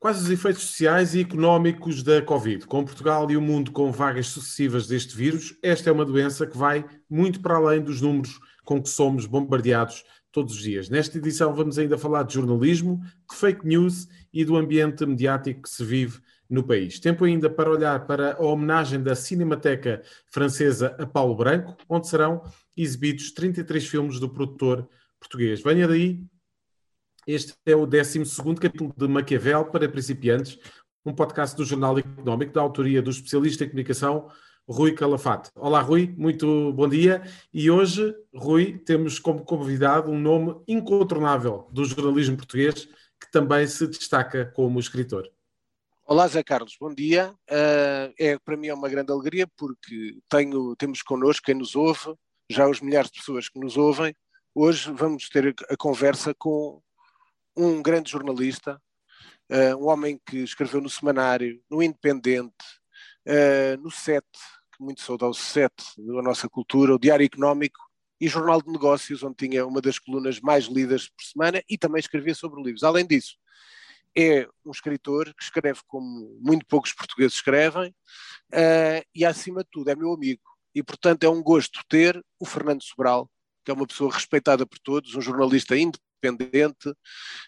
Quais os efeitos sociais e económicos da Covid? Com Portugal e o mundo com vagas sucessivas deste vírus, esta é uma doença que vai muito para além dos números com que somos bombardeados todos os dias. Nesta edição vamos ainda falar de jornalismo, de fake news e do ambiente mediático que se vive no país. Tempo ainda para olhar para a homenagem da Cinemateca Francesa a Paulo Branco, onde serão exibidos 33 filmes do produtor português. Venha daí este é o 12 capítulo de Maquiavel para principiantes, um podcast do Jornal Económico da autoria do especialista em comunicação Rui Calafate. Olá, Rui, muito bom dia. E hoje, Rui, temos como convidado um nome incontornável do jornalismo português que também se destaca como escritor. Olá, Zé Carlos, bom dia. Uh, é, para mim é uma grande alegria porque tenho, temos connosco quem nos ouve, já os milhares de pessoas que nos ouvem. Hoje vamos ter a conversa com um grande jornalista, uh, um homem que escreveu no Semanário, no Independente, uh, no SET, que muito saúde ao SET, da nossa cultura, o Diário Económico e Jornal de Negócios, onde tinha uma das colunas mais lidas por semana e também escrevia sobre livros. Além disso, é um escritor que escreve como muito poucos portugueses escrevem uh, e, acima de tudo, é meu amigo. E, portanto, é um gosto ter o Fernando Sobral, que é uma pessoa respeitada por todos, um jornalista independente independente,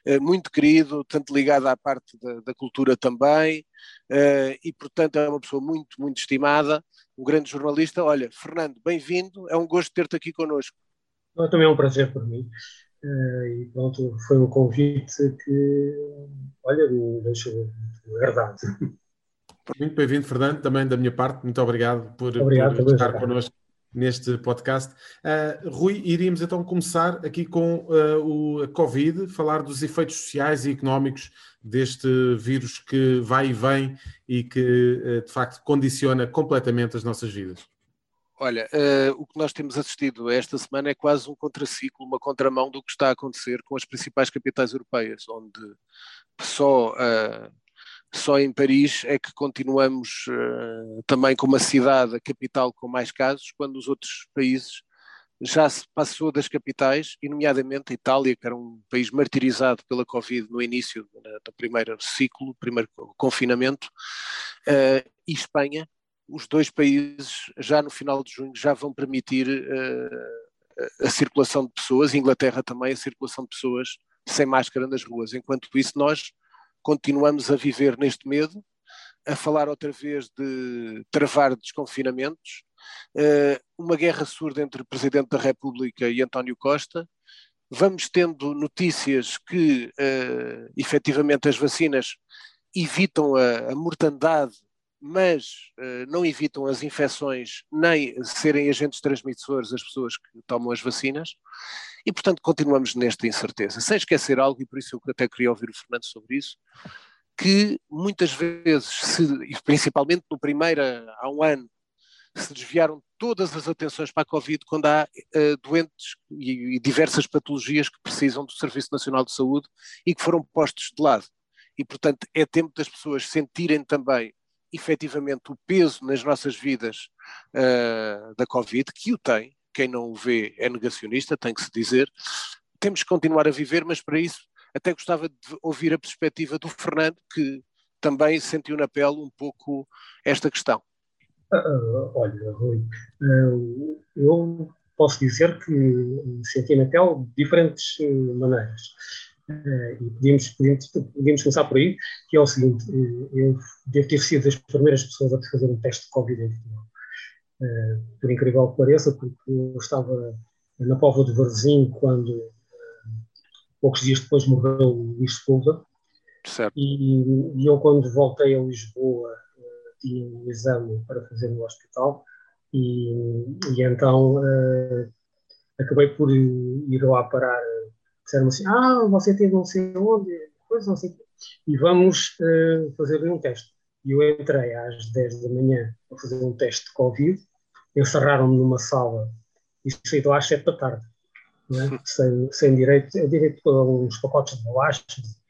eh, muito querido, tanto ligado à parte da, da, cultura também, eh, e portanto é uma pessoa muito, muito estimada, um grande jornalista. Olha, Fernando, bem-vindo, é um gosto ter-te aqui connosco. Também é um prazer para mim. Eh, e pronto, foi um convite que, olha, me deixou agradado. Muito bem-vindo, Fernando, também da minha parte. Muito obrigado por, obrigado, por estar connosco neste podcast. Uh, Rui, iríamos então começar aqui com uh, o, Covid, falar dos efeitos sociais e económicos deste vírus que vai e vem e que uh, de facto condiciona completamente as nossas vidas. Olha, o que nós temos assistido esta semana é quase um contraciclo, uma contramão do que está a acontecer com as principais capitais europeias, onde só só em Paris é que continuamos uh, também como a cidade, a capital com mais casos, quando os outros países já se passou das capitais, e nomeadamente a Itália, que era um país martirizado pela Covid no início do primeiro ciclo, primeiro confinamento, uh, e Espanha, os dois países já no final de junho já vão permitir uh, a circulação de pessoas, Inglaterra também a circulação de pessoas sem máscara nas ruas. Enquanto isso, nós continuamos a viver neste medo, a falar outra vez de travar desconfinamentos, eh, uma guerra surda entre o Presidente da República e António Costa. Vamos tendo notícias que, uh, efetivamente, as vacinas evitam a mortandade, mas uh, não evitam as infecções nem serem agentes transmissores das pessoas que tomam as vacinas. E, portanto, continuamos nesta incerteza. Sem esquecer algo, e por isso eu até queria ouvir o Fernando sobre isso, que muitas vezes, se, e principalmente no primeiro, há um ano, se desviaram todas as atenções para a Covid quando há uh, doentes e, e, diversas patologias que precisam do Serviço Nacional de Saúde e que foram postos de lado. E, portanto, é tempo das pessoas sentirem também, efetivamente, o peso nas nossas vidas uh, da Covid, que o tem, quem não o vê é negacionista, tem que se dizer. Temos que continuar a viver, mas para isso até gostava de ouvir a perspectiva do Fernando, que também sentiu na pele um pouco esta questão. Uh, olha, Rui, uh, eu posso dizer que senti na pele de diferentes uh, maneiras. E podíamos, podíamos, podíamos, começar por aí, que é o seguinte: eu devo ter sido das primeiras pessoas a fazer um teste de Covid em Portugal. Eh, por incrível que pareça, porque eu estava na Póvoa de Varzim quando, poucos dias depois, morreu o Luís Sepúlveda. E, e, eu, quando voltei a Lisboa, tinha um exame para fazer no hospital e, e então acabei por ir lá parar. Disseram-me assim: Ah, você teve não sei onde, depois não sei. E vamos fazer um teste. E eu entrei às 10 da manhã para fazer um teste de Covid encerraram-me numa sala e saí de lá às sete da tarde, é? sem, sem direito, é direito a uns pacotes de bolachas,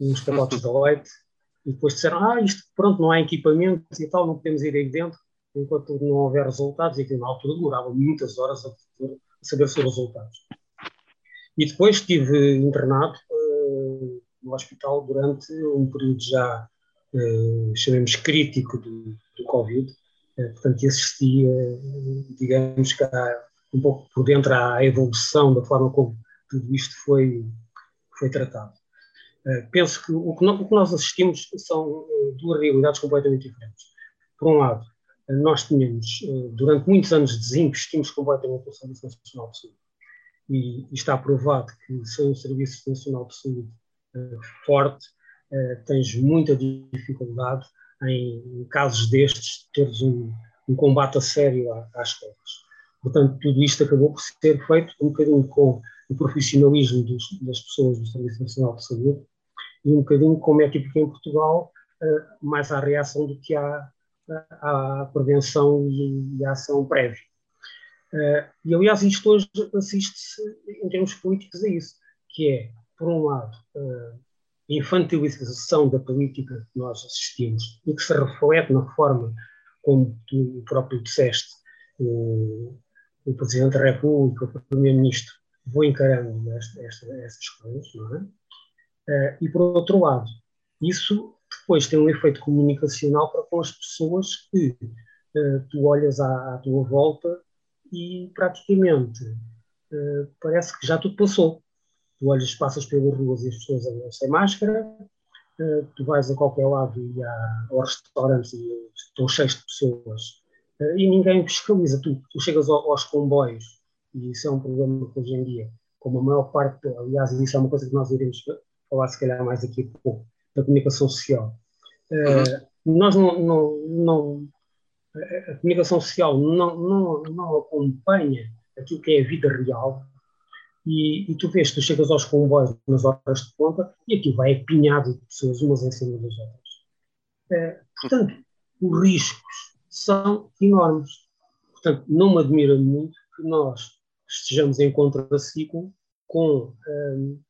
uns pacotes de leite, e depois disseram, ah, isto pronto, não há equipamentos e tal, não podemos ir aí dentro, enquanto não houver resultados, e que na altura demorava muitas horas a, saber os resultados. E depois estive internado uh, no hospital durante um período já, uh, chamemos, crítico do, do Covid. Uh, portanto, assistia, digamos que um pouco por dentro à evolução da forma como tudo isto foi, foi tratado. Penso que o, que o que nós assistimos são duas realidades completamente diferentes. Por um lado, nós tínhamos, durante muitos anos, desinvestimos completamente no Serviço Nacional de Saúde e, está provado que sem um Serviço Nacional de Saúde uh, forte, uh, tens muita dificuldade em, casos destes, teres um, um combate a sério às coisas. Portanto, tudo isto acabou por ser feito um bocadinho com o profissionalismo dos, das pessoas do Serviço Nacional de Saúde e um bocadinho como é típico em Portugal, uh, mais à reação do que à, à prevenção e, e à ação prévia. Uh, e, aliás, isto hoje assiste-se, em termos políticos, a isso, que é, por um lado, uh, a infantilização da política que nós assistimos e que se reflete na forma como tu próprio disseste, o, o Presidente da República, o Primeiro-Ministro, vão encarando esta, esta, estas coisas, não é? Uh, e, por outro lado, isso depois tem um efeito comunicacional para com as pessoas que tu olhas à, à tua volta e praticamente uh, parece que já tudo passou. Tu olhas, passas pelas ruas e as pessoas andam sem máscara, uh, tu vais a qualquer lado e há restaurantes e estão cheios de pessoas uh, e ninguém fiscaliza. Tu, tu chegas ao, aos comboios e isso é um problema que hoje em dia, como a maior parte, aliás, isso é uma coisa que nós iremos falar se calhar mais aqui a pouco, da comunicação social. Uhum. Nós não, não, não a comunicação social não, não, não acompanha aquilo que é a vida real, e, e, tu vês, tu chegas aos comboios nas horas de ponta e aquilo vai apinhado de pessoas umas em cima das outras. É, portanto, os riscos são enormes. Portanto, não me admira muito que nós estejamos em contraciclo com, um,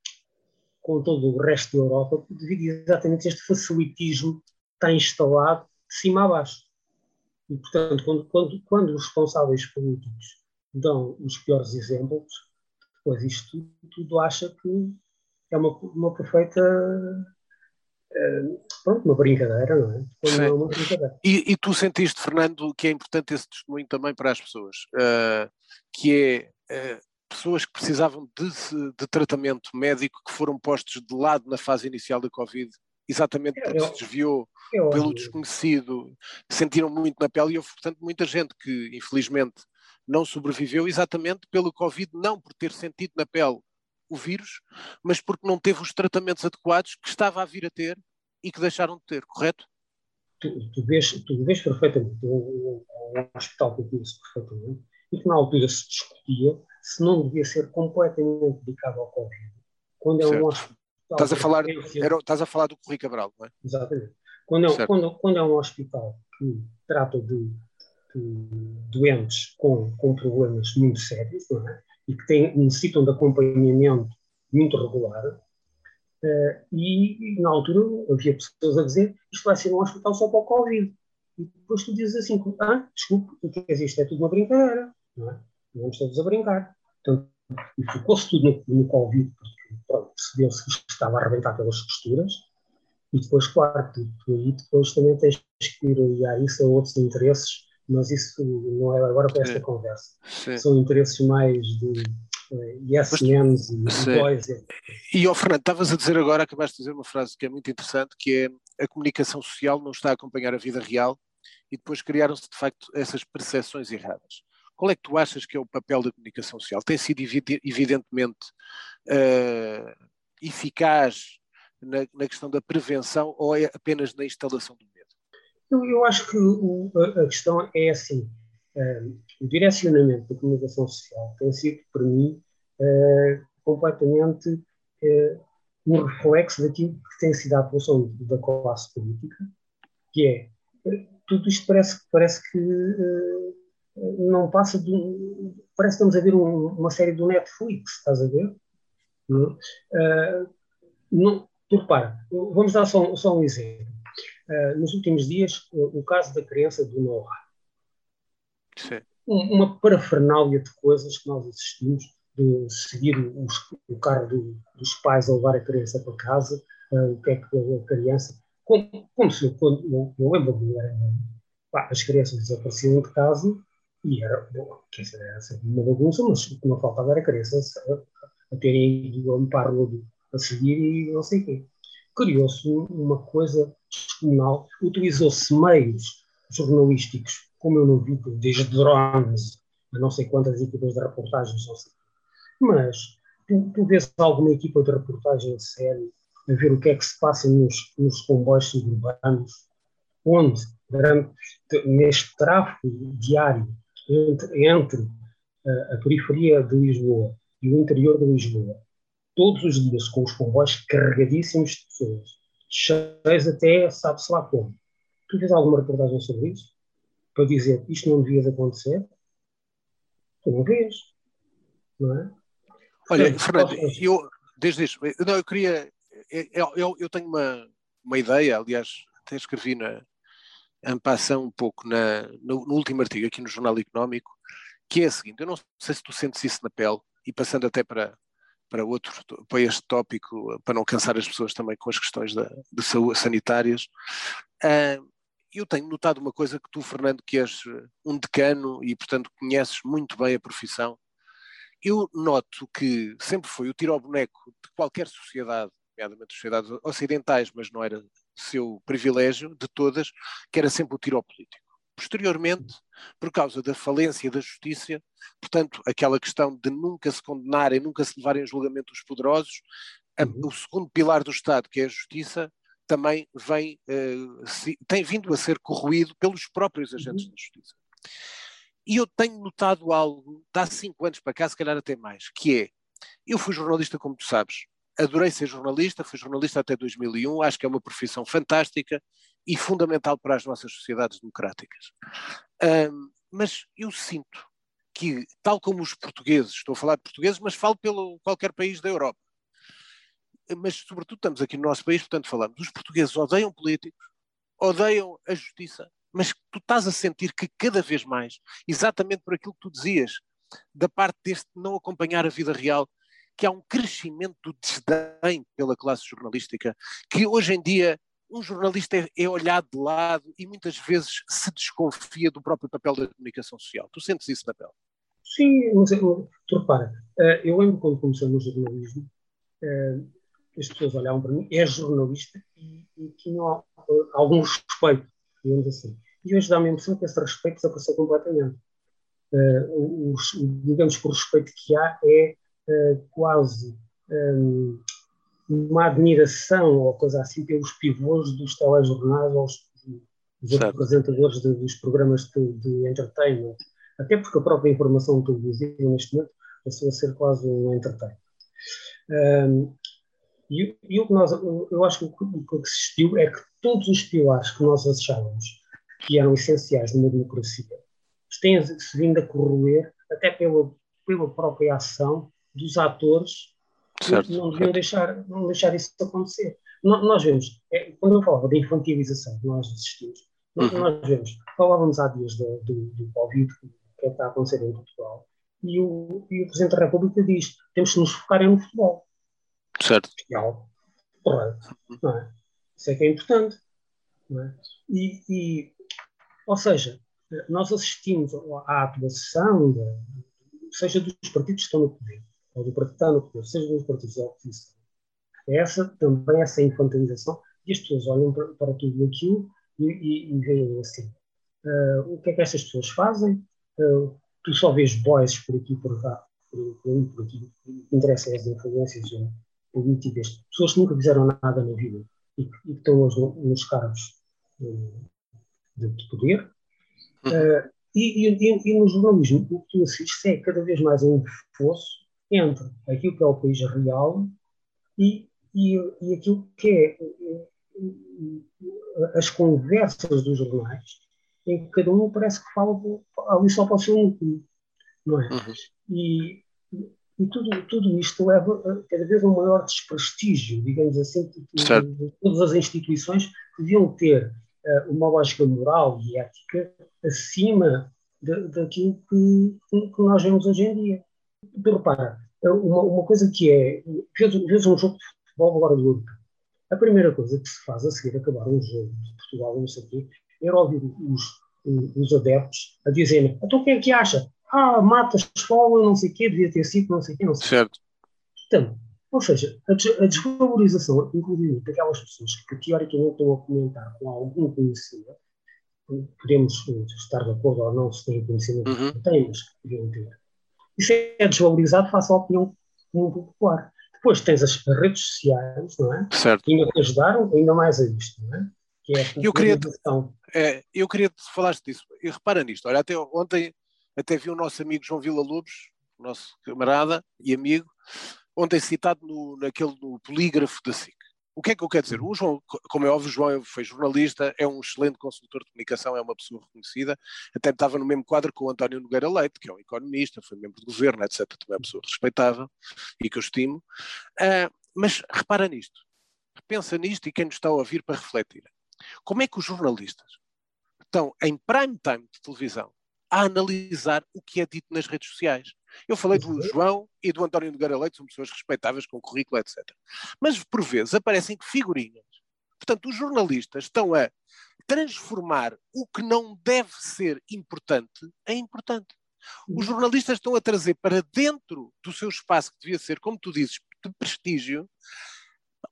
com todo o resto da Europa, devido exatamente a este facilitismo que está instalado de cima a baixo. E, portanto, quando, quando, quando os responsáveis políticos dão os piores exemplos, depois isto tudo, tudo acha que é uma, uma perfeita. Uh, pronto, uma brincadeira, não é? É uma brincadeira. E, e, tu sentiste, Fernando, que é importante esse testemunho também para as pessoas, uh, que é uh, pessoas que precisavam de, de, tratamento médico que foram postos de lado na fase inicial da Covid, exatamente porque se desviou pelo desconhecido, sentiram muito na pele e houve, portanto, muita gente que, infelizmente, não sobreviveu exatamente pelo Covid, não por ter sentido na pele o vírus, mas porque não teve os tratamentos adequados que estava a vir a ter e que deixaram de ter, correto? Tu, tu, vês, tu vês perfeitamente, um, um hospital que eu conheço perfeitamente, e que na altura se discutia se não devia ser completamente dedicado ao Covid. Quando é certo. um hospital. Estás a, falar, era, estás a falar do Corri Cabral, não é? Exatamente. Quando é, quando, quando é um hospital que trata de, de doentes com, com problemas muito sérios é? e que tem, necessitam de acompanhamento muito regular, uh, e, na altura havia pessoas a dizer isto vai ser um hospital só para o Covid. E depois tu dizes assim, ah, desculpe, o que é isto? É tudo uma brincadeira, não é? Vamos todos a brincar. Portanto, e focou-se tudo no, no Covid, porque percebeu-se que isto estava a arrebentar pelas costuras, e depois, claro, tu, tu aí depois também tens que ir aliar isso a outros interesses, mas isso não é agora para esta conversa. Sim. São interesses mais de uh, yes men's e boys. E, ó Fernando, estavas a dizer agora, acabaste de dizer uma frase que é muito interessante, que é a comunicação social não está a acompanhar a vida real e depois criaram-se de facto essas percepções erradas. Qual é que tu achas que é o papel da comunicação social? Tem sido evidentemente uh, eficaz na, na, questão da prevenção ou é apenas na instalação do medo? Eu, eu acho que o, a, questão é assim: uh, o direcionamento da comunicação social tem sido, para mim, uh, completamente uh, um reflexo daquilo que tem sido a atuação da classe política, que é tudo isto parece, parece que não passa de. Parece que estamos a ver um, uma série do Netflix, estás a ver? Não, não, Tu repara, vamos dar só, só um exemplo. Uh, nos últimos dias, o, o, caso da criança do Noah. Sim. Uma parafernália de coisas que nós assistimos, de seguir os, o carro do, dos pais a levar a criança para casa, uh, o que é que a criança. Como, como se quando eu, eu lembro as crianças desapareciam de casa e era, bom, quer dizer, era sempre uma bagunça, mas o que não faltava era crianças a, a terem ido a limpar a seguir e não sei o quê. Criou-se uma coisa descomunal, utilizou-se meios jornalísticos, como eu não vi, desde drones, a não sei quantas equipas de reportagens, não sei. Mas tu, tu vês alguma equipa de reportagem séria a ver o que é que se passa nos, nos comboios suburbanos, onde, durante, neste tráfego diário entre, entre a, a periferia de Lisboa e o interior de Lisboa, todos os dias com os comboios carregadíssimos de pessoas, cheios até sabe-se lá como. Tu vês alguma reportagem sobre isso? Para dizer isto não devia de acontecer? Tu não vês, não é? Olha, Fernando, eu, desde isso, não, eu queria, eu, eu, eu, tenho uma, uma ideia, aliás, até escrevi na ampação um pouco na, no, no, último artigo aqui no Jornal Económico, que é a seguinte, eu não sei se tu sentes isso na pele, e passando até para, para outro, para este tópico, para não cansar as pessoas também com as questões da, de saúde sanitárias, uh, eu tenho notado uma coisa que tu, Fernando, que és um decano e, portanto, conheces muito bem a profissão, eu noto que sempre foi o tiro ao boneco de qualquer sociedade, nomeadamente sociedades ocidentais, mas não era seu privilégio de todas, que era sempre o tiro ao político. Posteriormente, por causa da falência da justiça, portanto, aquela questão de nunca se condenarem, nunca se levarem a julgamento os poderosos, uhum. o segundo pilar do Estado, que é a justiça, também vem, se, tem vindo a ser corroído pelos próprios agentes uhum. da justiça. E eu tenho notado algo, de há cinco anos para cá, se calhar até mais, que é, eu fui jornalista, como tu sabes, adorei ser jornalista, fui jornalista até 2001, acho que é uma profissão fantástica e fundamental para as nossas sociedades democráticas. Um, mas eu sinto que, tal como os portugueses, estou a falar de portugueses, mas falo pelo qualquer país da Europa, mas sobretudo estamos aqui no nosso país, portanto falamos, os portugueses odeiam políticos, odeiam a justiça, mas tu estás a sentir que cada vez mais, exatamente por aquilo que tu dizias, da parte deste não acompanhar a vida real, que há um crescimento do desdém pela classe jornalística, que hoje em dia um jornalista é, é, olhado de lado e muitas vezes se desconfia do próprio papel da comunicação social. Tu sentes isso na pele? Sim, mas tu repara, eh, eu lembro quando comecei no jornalismo, eh, as pessoas olhavam para mim, é jornalista e, e tinham algum respeito digamos assim. E hoje dá-me a impressão que esse respeito desapareceu completamente. Uh, digamos que o respeito que há é quase um, uma admiração ou coisa assim pelos pivôs dos telejornais ou dos apresentadores de, dos programas de, de, entertainment. Até porque a própria informação televisiva neste momento passou a ser quase um entertainment. Um, e, e, o que nós, eu acho que o que existiu é que todos os pilares que nós achávamos que eram essenciais numa democracia têm-se vindo a corroer até pela, pela própria ação dos atores certo, que não deviam deixar, não deixar isso acontecer. nós vemos, é, quando eu falava da infantilização que nós assistimos, uhum. nós vemos, falávamos há dias do, do, do Covid, que é que está a acontecer em Portugal, e o, e o Presidente da República diz: temos que nos focar no futebol. Certo. Especial. Correto. Não é? Isso é que é importante. Não é? E, e, ou seja, nós assistimos à atuação, seja dos partidos que estão no poder, ou do partido que está no poder, seja partidos da oposição. É essa também essa infantilização, e as pessoas olham para, para tudo aquilo e, e, e veem assim. Uh, o que é que estas pessoas fazem? Uh, tu só vês boys por aqui por cá, por, por, por aqui. O que interessa é as influências políticas, pessoas que nunca fizeram nada na vida e que, que estão hoje nos cargos de, de poder. Uh, e, e, e, no jornalismo, o que tu assistes é cada vez mais um fosso entre aquilo que é o país real e, e, e aquilo que é as conversas dos jornais, em que cada um parece que fala ali só para o seu núcleo, não é? Uhum. E, e tudo, tudo isto leva a, cada vez um maior desprestígio, digamos assim, de, todas as instituições deviam ter uh, uma lógica moral e ética acima daquilo que, que, nós vemos hoje em dia. Repara, uma, uma coisa que é, vês, um jogo de futebol agora do europeu, a primeira coisa que se faz a seguir acabar um jogo de Portugal, não sei o quê, era ouvir os, os adeptos a dizerem então o que é que acha? Ah, mata a escola, não sei o quê, devia ter sido, não sei o quê, não sei Certo. Então, ou seja, a, des a desvalorização, inclusive daquelas pessoas que teoricamente estão a comentar com algum conhecimento, podemos estar de acordo ou não se têm conhecimento uhum. que têm, mas que podiam ter. Isso é desvalorizado face à opinião popular. Depois tens as redes sociais, não é? Certo. Que ainda te ajudaram ainda mais a isto, não é? Que é a eu queria, é, eu queria que falaste disso. E repara nisto, olha, até ontem até vi o nosso amigo João Vila Lobos, nosso camarada e amigo, ontem citado no, naquele no polígrafo da SIC. O que é que eu quero dizer? O João, como é óbvio, o João foi jornalista, é um excelente consultor de comunicação, é uma pessoa reconhecida, até estava no mesmo quadro com o António Nogueira Leite, que é um economista, foi membro do governo, etc. Também é uma pessoa respeitável e que eu estimo. Uh, mas repara nisto, pensa nisto e quem nos está a ouvir para refletir. Como é que os jornalistas estão em prime time de televisão a analisar o que é dito nas redes sociais. Eu falei do João e do António Nogueira Leite, são pessoas respeitáveis com currículo, etc. Mas, por vezes, aparecem figurinhas. Portanto, os jornalistas estão a transformar o que não deve ser importante em importante. Os uhum. jornalistas estão a trazer para dentro do seu espaço, que devia ser, como tu dizes, de prestígio,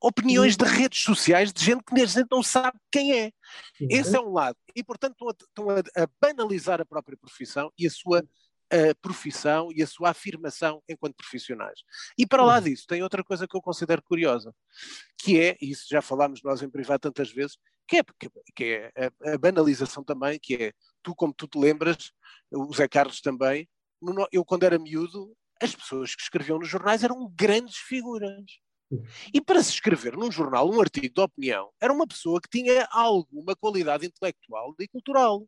opiniões de redes sociais de gente que a gente não sabe quem é. Esse é um lado. E, portanto, estão a, estão a banalizar a própria profissão e a sua a profissão e a sua afirmação enquanto profissionais. E para lá disso, tem outra coisa que eu considero curiosa, que é, e isso já falámos nós em privado tantas vezes, que é, que é a, a, banalização também, que é, tu como tu te lembras, o Zé Carlos também, eu quando era miúdo, as pessoas que escreviam nos jornais eram grandes figuras. E para se escrever num jornal um artigo de opinião, era uma pessoa que tinha alguma qualidade intelectual e cultural.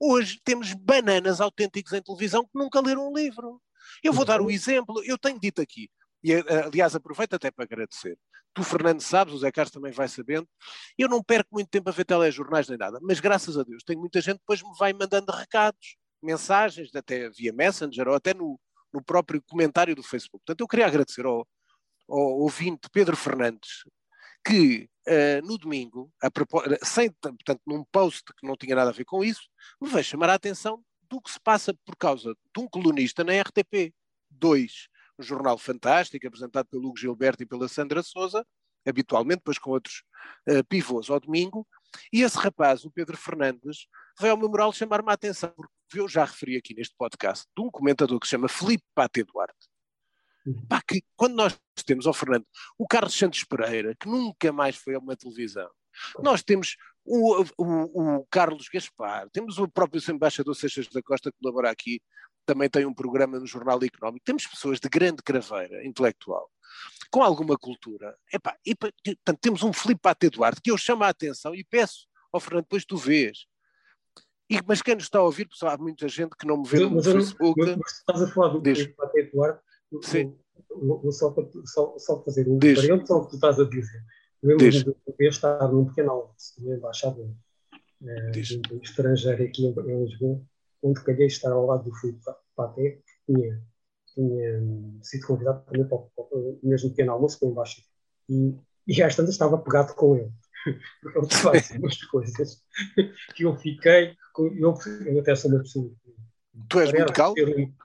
Hoje temos bananas autênticos em televisão que nunca leram um livro. Eu vou dar o um exemplo, eu tenho dito aqui, e eh, aliás aproveito até para agradecer. Tu, Fernando, sabes, o Zé Carlos também vai sabendo. Eu não perco muito tempo a ver telejornais nem nada, mas graças a Deus tenho muita gente que depois me vai mandando recados, mensagens, até via Messenger ou até no, no próprio comentário do Facebook. Portanto, eu queria agradecer ao, ao ouvinte Pedro Fernandes, que uh, no domingo, sem, portanto, num post que não tinha nada a ver com isso, me veio chamar a atenção do que se passa por causa de um colunista na RTP 2, um jornal fantástico, apresentado pelo Hugo Gilberto e pela Sandra Souza, habitualmente, depois com outros uh, pivôs ao domingo, e esse rapaz, o Pedro Fernandes, veio ao meu moral chamar-me a atenção, porque eu já referi aqui neste podcast, de um comentador que se chama Felipe Pate Duarte, Pá, que quando nós temos ao Fernando o Carlos Santos Pereira, que nunca mais foi a uma televisão, nós temos o, o, o Carlos Gaspar, temos o próprio embaixador Seixas da Costa que colabora aqui, também tem um programa no Jornal Económico, temos pessoas de grande craveira intelectual, com alguma cultura. Epá, e, portanto, temos um Filipe Pate Eduardo que eu chamo a atenção e peço ao Fernando, depois tu vês. E, mas quem nos está a ouvir, pessoal, há muita gente que não me vê no mas, Facebook. Mas, mas estás a falar do Filipe Pate Eduardo, Sim. Só, só, só fazer um parênteses ao que tu estás a dizer. Lembro-me de ter estado num pequeno almoço na embaixada é, do estrangeiro aqui em, em Lisboa, onde calhei estar ao lado do Filipe Paté, que tinha, tinha hum, sido convidado também para, para o mesmo pequeno almoço com a embaixada. E, e às tantas estava pegado com ele. Porque ele faz umas coisas que eu fiquei. Eu, eu até sou uma pessoa. Tu és muito calmo?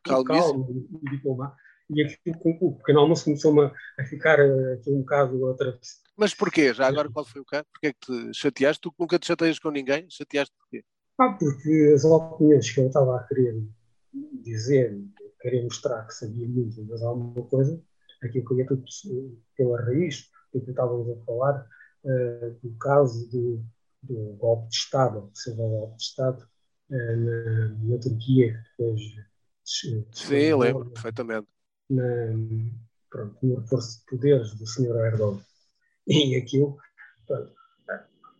Calmo, calmo e diplomado e aquilo o pequeno almoço começou-me a ficar eh, aqui um bocado atravessado. Mas porquê? Já agora qual foi o caso? Porquê é que te chateaste? Tu nunca te chateias com ninguém? Chateaste porquê? Ah, porque as opiniões que eu estava a querer dizer, querer mostrar que sabia muito, mas alguma coisa, aquilo que eu ia tudo pela raiz, que estávamos a falar, uh, do caso do, do golpe de Estado, se houve golpe de Estado uh, na, na Turquia, depois Sim, lembro perfeitamente na, pronto, no reforço de poderes do Sr. Erdogan. E aquilo, pronto,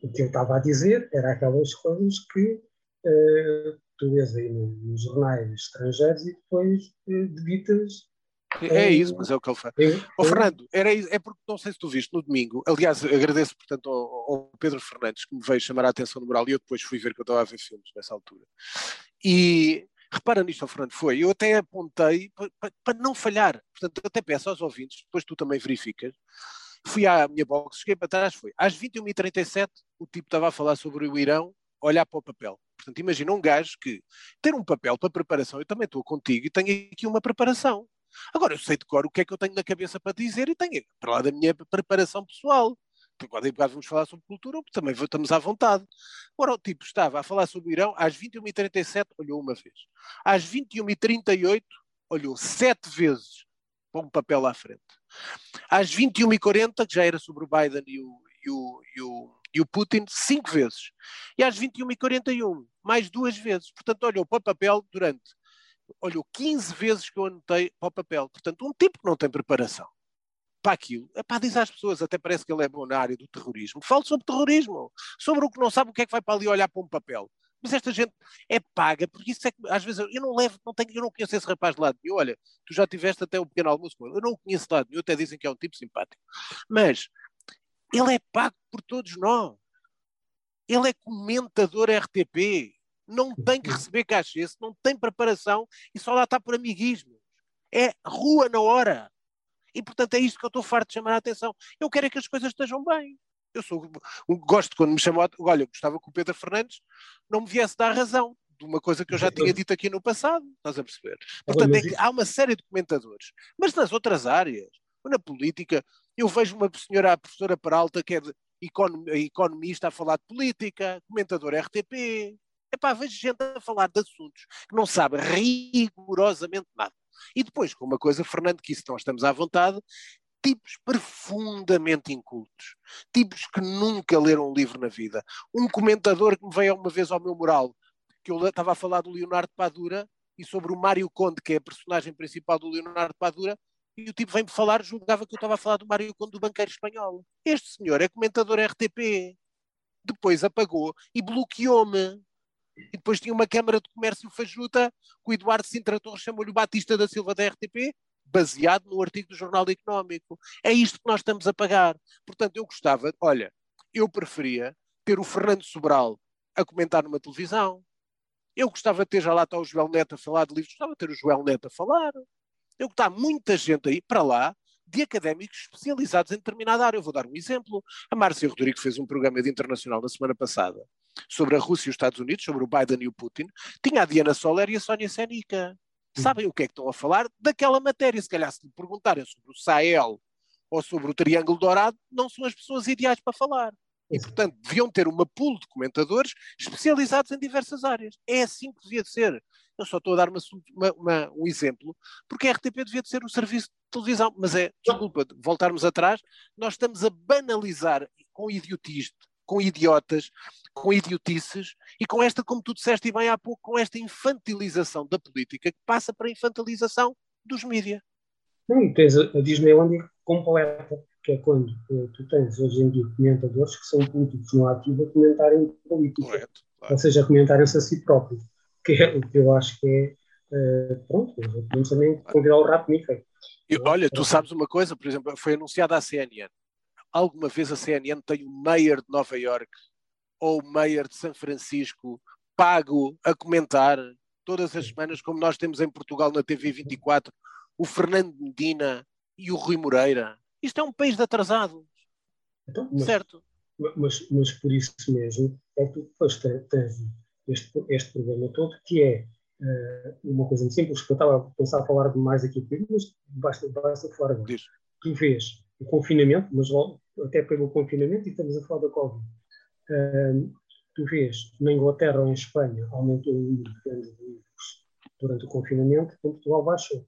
o que eu estava a dizer era aquelas coisas que uh, tu vês aí nos jornais estrangeiros e depois uh, debitas é isso, mas é o que ele faz. Ó oh, Fernando, era, é porque não sei se tu viste no domingo, aliás, agradeço portanto ao, ao, Pedro Fernandes que me veio chamar a atenção no moral e eu depois fui ver que eu estava a ver filmes nessa altura. E Repara nisto, Fernando, foi. Eu até apontei para, não falhar. Portanto, eu até peço aos ouvintes, depois tu também verificas, Fui à minha box, cheguei para trás, foi às 21h37, o tipo estava a falar sobre o Irão, olhar para o papel. Portanto, imagina um gajo que ter um papel para preparação, eu também estou contigo e tenho aqui uma preparação. Agora, eu sei de cor o que é que eu tenho na cabeça para dizer e tenho, para lá da minha preparação pessoal. Agora, vamos falar sobre cultura, também estamos à vontade. Agora, o tipo estava a falar sobre o Irão, às 21h37 olhou uma vez. Às 21h38 olhou sete vezes para um papel à frente. Às 21h40, que já era sobre o Biden e o, e o, e o, e o Putin, cinco vezes. E às 21h41, mais duas vezes. Portanto, olhou para o papel durante olhou 15 vezes que eu anotei para o papel. Portanto, um tipo que não tem preparação para aquilo, é para dizer às pessoas, até parece que ele é bom na área do terrorismo. Falo sobre terrorismo, sobre o que não sabe o que é que vai para ali olhar para um papel. Mas esta gente é paga, porque isso é que às vezes eu não levo, não tenho, eu não conheço esse rapaz de lado nenhum. Olha, tu já tiveste até um pequeno almoço com ele. Eu não o conheço de lado nenhum, até dizem que é um tipo simpático. Mas ele é pago por todos nós. Ele é comentador RTP não tem que receber cachê, não tem preparação e só lá está por amiguismo. É rua na hora. E portanto é isto que eu estou farto de chamar a atenção. Eu quero é que as coisas estejam bem. Eu sou, gosto quando me chamou, olha, eu gostava que o Pedro Fernandes não me viesse dar razão de uma coisa que eu já tinha dito aqui no passado, estás a perceber? Portanto, é que há uma série de comentadores, mas nas outras áreas, na política, eu vejo uma senhora, a professora Peralta, que é economista a falar de política, comentador RTP, Epá, vejo gente a falar de assuntos que não sabe rigorosamente nada. E depois, com uma coisa, Fernando, que isso nós estamos à vontade, tipos profundamente incultos, tipos que nunca leram um livro na vida. Um comentador que me veio uma vez ao meu moral, que eu estava a falar do Leonardo Padura e sobre o Mário Conde, que é a personagem principal do Leonardo Padura, e o tipo vem-me falar, julgava que eu estava a falar do Mário Conde do banqueiro espanhol. Este senhor é comentador RTP. Depois apagou e bloqueou-me e depois tinha uma Câmara de Comércio fajuta, que o Eduardo Sintra Torres chamou-lhe o Batista da Silva da RTP, baseado no artigo do Jornal Económico. É isto que nós estamos a pagar. Portanto, eu gostava, olha, eu preferia ter o Fernando Sobral a comentar numa televisão. Eu gostava de ter, já lá está o Joel Neto a falar de livros, gostava de ter o Joel Neto a falar. Eu está muita gente aí para lá de académicos especializados em determinada área. Eu vou dar um exemplo. A Márcia Rodrigo fez um programa de internacional na semana passada sobre a Rússia e os Estados Unidos, sobre o Biden e o Putin. Tinha a Diana Soler e a Sónia Senica. Sabem o que é que estão a falar daquela matéria? Se calhar se lhe perguntarem sobre o Sahel ou sobre o Triângulo Dourado, não são as pessoas ideais para falar. E, portanto, deviam ter uma pool de comentadores especializados em diversas áreas. É assim que devia ser. Eu só estou a dar uma, uma, uma, um exemplo, porque a RTP devia de ser um serviço de televisão. Mas é, desculpa, voltarmos atrás, nós estamos a banalizar com idiotismo, com idiotas, com idiotices e com esta, como tu disseste bem há pouco, com esta infantilização da política que passa para a infantilização dos mídias. Não, e tens a, a Disneylandia completa, que é quando uh, tu tens hoje em dia comentadores que são políticos no ativo a comentarem política. Correto, claro. Ou seja, a comentarem-se a si próprios que é o que eu acho que é. Uh, pronto, podemos também convidar o rato Mickey. Olha, tu sabes uma coisa, por exemplo, foi anunciada a CNN. Alguma vez a CNN tem o Mayor de Nova York ou o Mayor de São Francisco pago a comentar todas as semanas, como nós temos em Portugal na TV 24, o Fernando Medina e o Rui Moreira. Isto é um país de atrasados. Então, mas, certo? Mas, mas por isso mesmo é que depois tens este, este problema todo, que é uh, uma coisa muito simples, que eu estava a pensar a falar mais aqui, mas basta, basta falar agora. Diz. Tu vês o confinamento, mas até pelo confinamento, e estamos a falar da Covid. Tu vês na Inglaterra ou em Espanha aumentou o número de livros durante o confinamento, em Portugal baixou.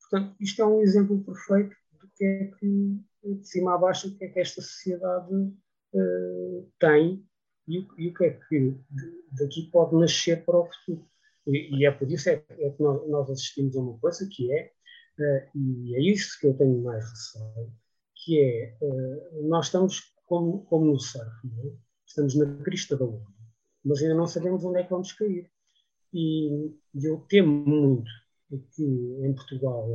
Portanto, isto é um exemplo perfeito do que é que, de cima a baixo, o que é que esta sociedade uh, tem e, e o que é que daqui pode nascer para o futuro. E, e é por isso é, é que nós, nós, assistimos a uma coisa que é, uh, e é isso que eu tenho mais receio, que é, uh, nós estamos como, como no surf, é? Estamos na crista da onda, mas ainda não sabemos onde é que vamos cair. E, eu temo muito que em Portugal,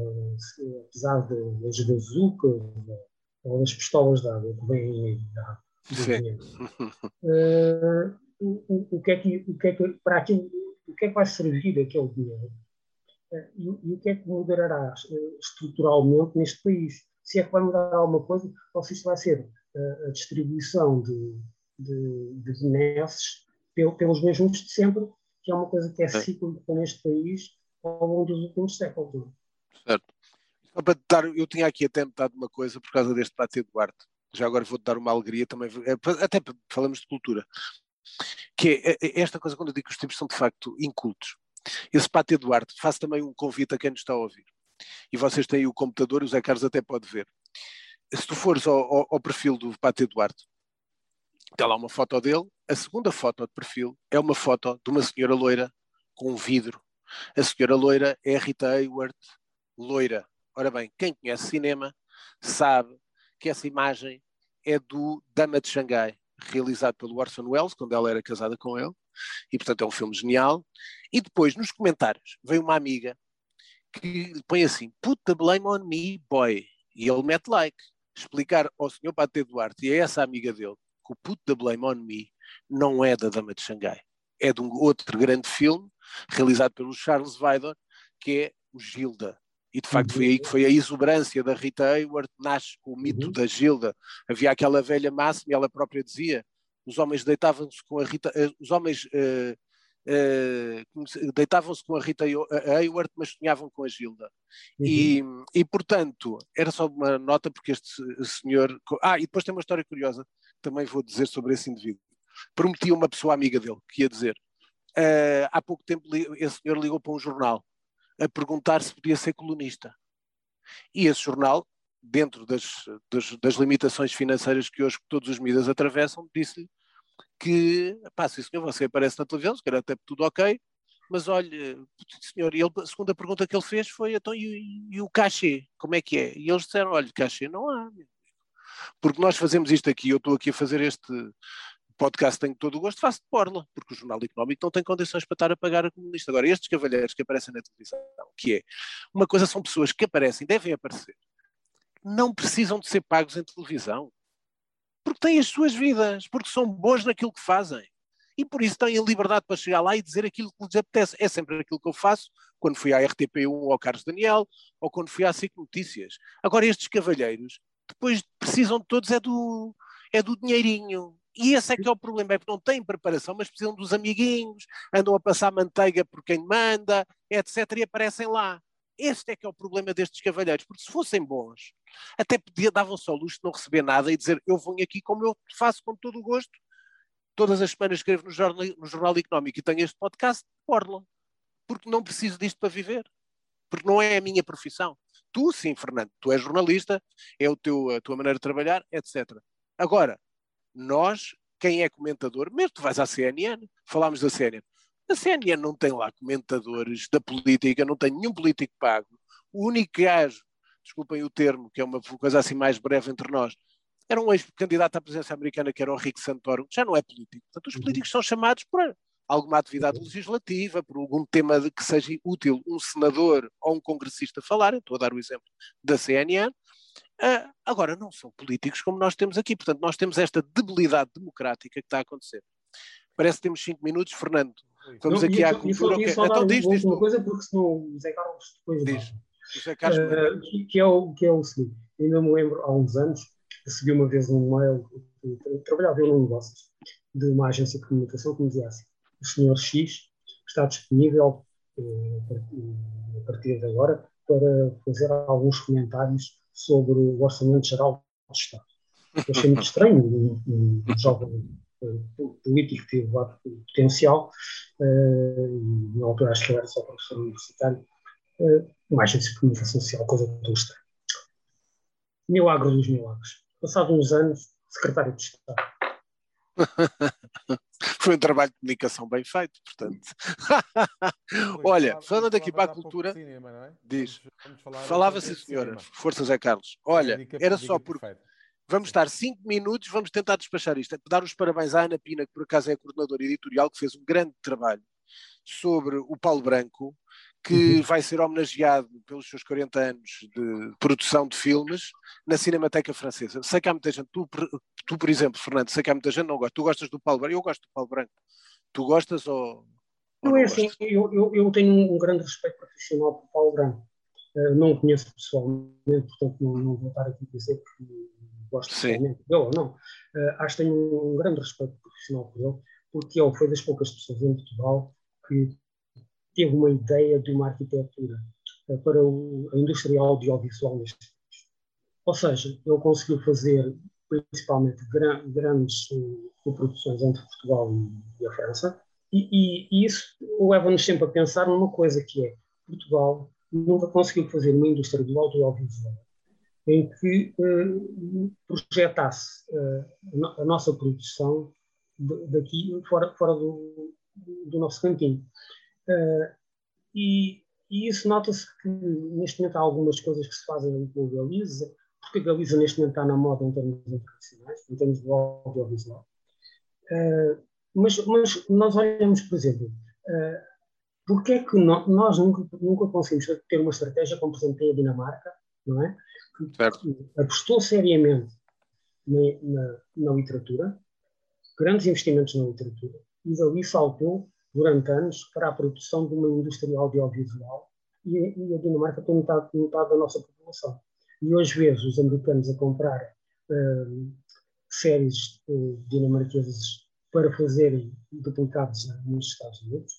apesar das bazucas ou das pistolas de água que vêm aí Uh, o, o, que é que, o que é que, para aquilo, o que é que vai servir aquele dinheiro? Uh, e, e, o que é que mudará uh, estruturalmente neste país? se é que vai mudar alguma coisa ou se isto vai ser a distribuição de, de, de benesses pelos mesmos de sempre, que é uma coisa que é cíclica neste país ao longo dos últimos séculos. Certo. Só para dar, eu tinha aqui até metade de uma coisa por causa deste Pátio Duarte. Já agora vou-te dar uma alegria também, é, até falamos de cultura. Que é, é, é esta coisa quando eu digo que os tipos são de facto incultos. Esse Pátio Duarte, faço também um convite a quem nos está a ouvir. E vocês têm o computador, o Zé Carlos até pode ver. Se tu fores ao, ao, ao perfil do Pátio Duarte, está lá uma foto dele. A segunda foto de perfil é uma foto de uma senhora loira com um vidro. A senhora loira é Rita Hayworth, loira. Ora bem, quem conhece cinema sabe que essa imagem é do Dama de Xangai, realizado pelo Orson Welles, quando ela era casada com ele, e portanto é um filme genial. E depois, nos comentários, veio uma amiga que põe assim: Put the blame on me, boy. E ele mete like. Explicar ao senhor Pate Duarte e a essa amiga dele que o Put the blame on me não é da Dama de Xangai. É de um outro grande filme, realizado pelo Charles Vidor, que é o Gilda. E de facto foi aí que foi a exuberância da Rita Hayworth, nasce o mito uhum. da Gilda. Havia aquela velha máxima, e ela própria dizia: os homens deitavam-se com a Rita, uh, os homens uh, uh, deitavam-se com a Rita Hayworth, mas sonhavam com a Gilda. Uhum. E, e, portanto, era só uma nota, porque este senhor. Ah, e depois tem uma história curiosa, também vou dizer sobre esse indivíduo. Prometia uma pessoa amiga dele, que ia dizer. há pouco tempo, esse senhor ligou para um jornal a perguntar se podia ser colunista. E esse jornal, dentro das, das, das limitações financeiras que hoje todos os mídias atravessam, disse-lhe que, pá, sim senhor, você aparece na televisão, se calhar até tudo ok, mas olha, senhor, ele, a segunda pergunta que ele fez foi, então, e, e, o cachê, como é que é? E eles disseram, olha, cachê não há, porque nós fazemos isto aqui, eu estou aqui a fazer este, podcast tenho todo o gosto, faço de borla, porque o Jornal Económico não tem condições para estar a pagar a comunista. Agora, estes cavalheiros que aparecem na televisão, que é uma coisa, são pessoas que aparecem, devem aparecer, não precisam de ser pagos em televisão, porque têm as suas vidas, porque são bons naquilo que fazem. E por isso têm a liberdade para chegar lá e dizer aquilo que lhes apetece. É sempre aquilo que eu faço quando fui à RTP1 ao Carlos Daniel ou quando fui à SIC Notícias. Agora, estes cavalheiros, depois precisam de todos é do, é do dinheirinho. E esse é que é o problema, é que não têm preparação, mas precisam dos amiguinhos, andam a passar manteiga por quem manda, etc. e aparecem lá. Este é que é o problema destes cavalheiros, porque se fossem bons, até podia, davam só luxo de não receber nada e dizer eu venho aqui como eu faço com todo o gosto. Todas as semanas escrevo no Jornal, no jornal Económico e tenho este podcast, Orla. Porque não preciso disto para viver. Porque não é a minha profissão. Tu, sim, Fernando, tu és jornalista, é o teu, a tua maneira de trabalhar, etc. Agora, nós, quem é comentador, mesmo tu vais à CNN, falámos da CNN, a CNN não tem lá comentadores da política, não tem nenhum político pago. O único gajo, desculpem o termo, que é uma coisa assim mais breve entre nós, era um ex-candidato à presidência americana que era o Rick Santoro, já não é político. Portanto, os uhum. políticos são chamados para alguma atividade legislativa, por algum tema que seja útil um senador ou um congressista falarem, estou a dar o exemplo da CNN, Uh, agora, não são políticos como nós temos aqui. Portanto, nós temos esta debilidade democrática que está a acontecer. Parece que temos cinco minutos, Fernando. Vamos não, aqui à cultura. que... Então diz, diz uma coisa, porque senão o Zé Carlos depois diz. José Carlos, uh, que, que, é o, que é o seguinte, ainda me lembro há uns anos, recebi uma vez um mail, trabalhava num negócio de uma agência de comunicação que me dizia assim, o senhor X está disponível uh, a partir de agora para fazer alguns comentários sobre o Orçamento Geral do Estado. Eu achei muito estranho um, um, jovem uh, político teve potencial, uh, na altura acho que era só professor universitário, mais de comunicação social, coisa tão estranha. Milagre dos milagres. Passado uns anos, secretário de Estado. Foi um trabalho de comunicação bem feito, portanto. Olha, falando aqui para a cultura, cinema, é? diz, falava sim senhora, força Zé Carlos. Olha, era só porque vamos estar cinco minutos, vamos tentar despachar isto. Dar os parabéns à Ana Pina, que por acaso é a coordenadora editorial, que fez um grande trabalho sobre o Paulo Branco, que uhum. vai ser homenageado pelos seus 40 anos de produção de filmes na Cinemateca Francesa. Sei que há muita gente, tu, tu por exemplo, Fernando, sei que há muita gente que não gosta. Tu gostas do Paulo Branco? Eu gosto do Paulo Branco. Tu gostas ou. Não, é assim, eu, eu, eu, tenho um grande respeito profissional por Paulo Branco. Uh, não o conheço pessoalmente, portanto não, não, vou estar aqui a dizer que gosto pessoalmente dele ou não. Uh, acho que tenho um grande respeito profissional por ele, porque ele foi das poucas pessoas em Portugal que teve uma ideia de uma arquitetura uh, para o, a indústria audiovisual neste país. Ou seja, ele conseguiu fazer principalmente gran, grandes uh, produções entre Portugal e, a França, e, e, e isso leva-nos sempre a pensar numa coisa que é Portugal nunca conseguiu fazer uma indústria do audiovisual em que uh, projetasse a nossa produção daqui fora, fora do, do nosso cantinho. Uh, e, e, isso nota-se que neste momento há algumas coisas que se fazem com a Galiza, porque a Galiza neste momento está na moda em termos internacionais, em termos de audiovisual. Uh, mas, mas, nós olhamos, por exemplo, uh, porque é que no, nós nunca, nunca conseguimos ter uma estratégia como, por exemplo, a Dinamarca, não é? Que apostou seriamente na, na, na, literatura, grandes investimentos na literatura, e dali saltou durante anos para a produção de uma indústria audiovisual e, e a Dinamarca tem metade, metade da nossa população. E hoje vejo os americanos a comprar uh, séries uh, dinamarquesas para fazerem duplicados nos Estados Unidos.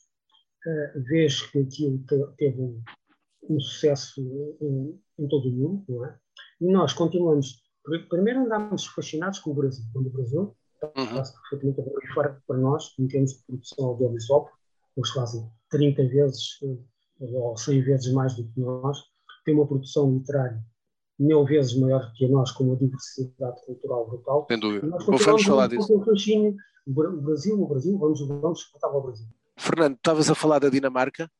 Uh, vês que aquilo te, teve um, um sucesso em, todo o mundo, não é? E nós continuamos. Primeiro andámos fascinados com o Brasil, quando o Brasil está perfeitamente a fora para nós, em termos de produção audiovisual, eles fazem 30 vezes ou 100 vezes mais do que nós, tem uma produção literária mil vezes maior que a nós, com uma diversidade cultural brutal. Sem dúvida. Vamos falar disso. Um fascínio, o Brasil, o Brasil, vamos, vamos ao Brasil. Fernando, estavas a falar da Dinamarca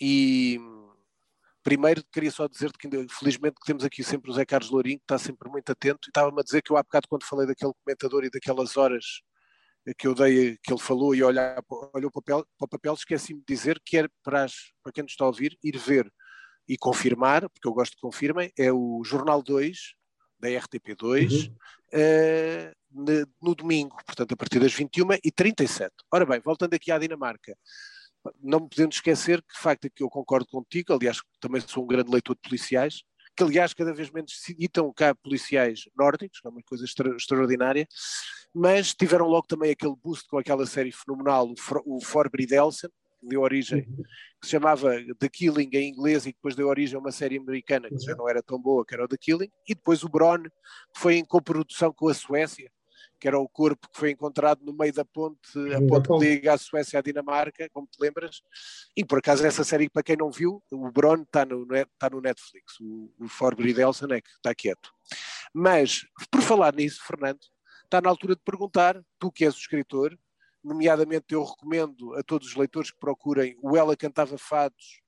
e primeiro queria só dizer-te que felizmente temos aqui sempre o Zé Carlos Lourinho, que está sempre muito atento, e estava-me a dizer que eu há bocado quando falei daquele comentador e daquelas horas que eu dei, que ele falou e olhar, olhou para o papel, papel esqueci-me de dizer que era para, as, para quem nos está a ouvir ir ver e confirmar, porque eu gosto que confirmem, é o Jornal 2, da RTP2, uhum. uh, no, no, domingo, portanto, a partir das 21h37. Ora bem, voltando aqui à Dinamarca, não me podendo esquecer que, de facto, aqui eu concordo contigo, aliás, também sou um grande leitor de policiais, que aliás cada vez menos citam cá policiais nórdicos, que é uma coisa extra, extraordinária, mas tiveram logo também aquele boost com aquela série fenomenal, o, For, o Forbridelsen, que deu origem, uhum. que se chamava The Killing em inglês e depois deu origem a uma série americana que já não era tão boa, que era o The Killing, e depois o Bron, que foi em coprodução com a Suécia, que era o corpo que foi encontrado no meio da ponte, a ponte que liga a Suécia à Dinamarca, como te lembras. E por acaso essa série, para quem não viu, o Bron está no, está no Netflix, o, o Forbridelsen é que está quieto. Mas, por falar nisso, Fernando, está na altura de perguntar, tu que és o escritor, nomeadamente eu recomendo a todos os leitores que procurem o Ela Cantava Fados,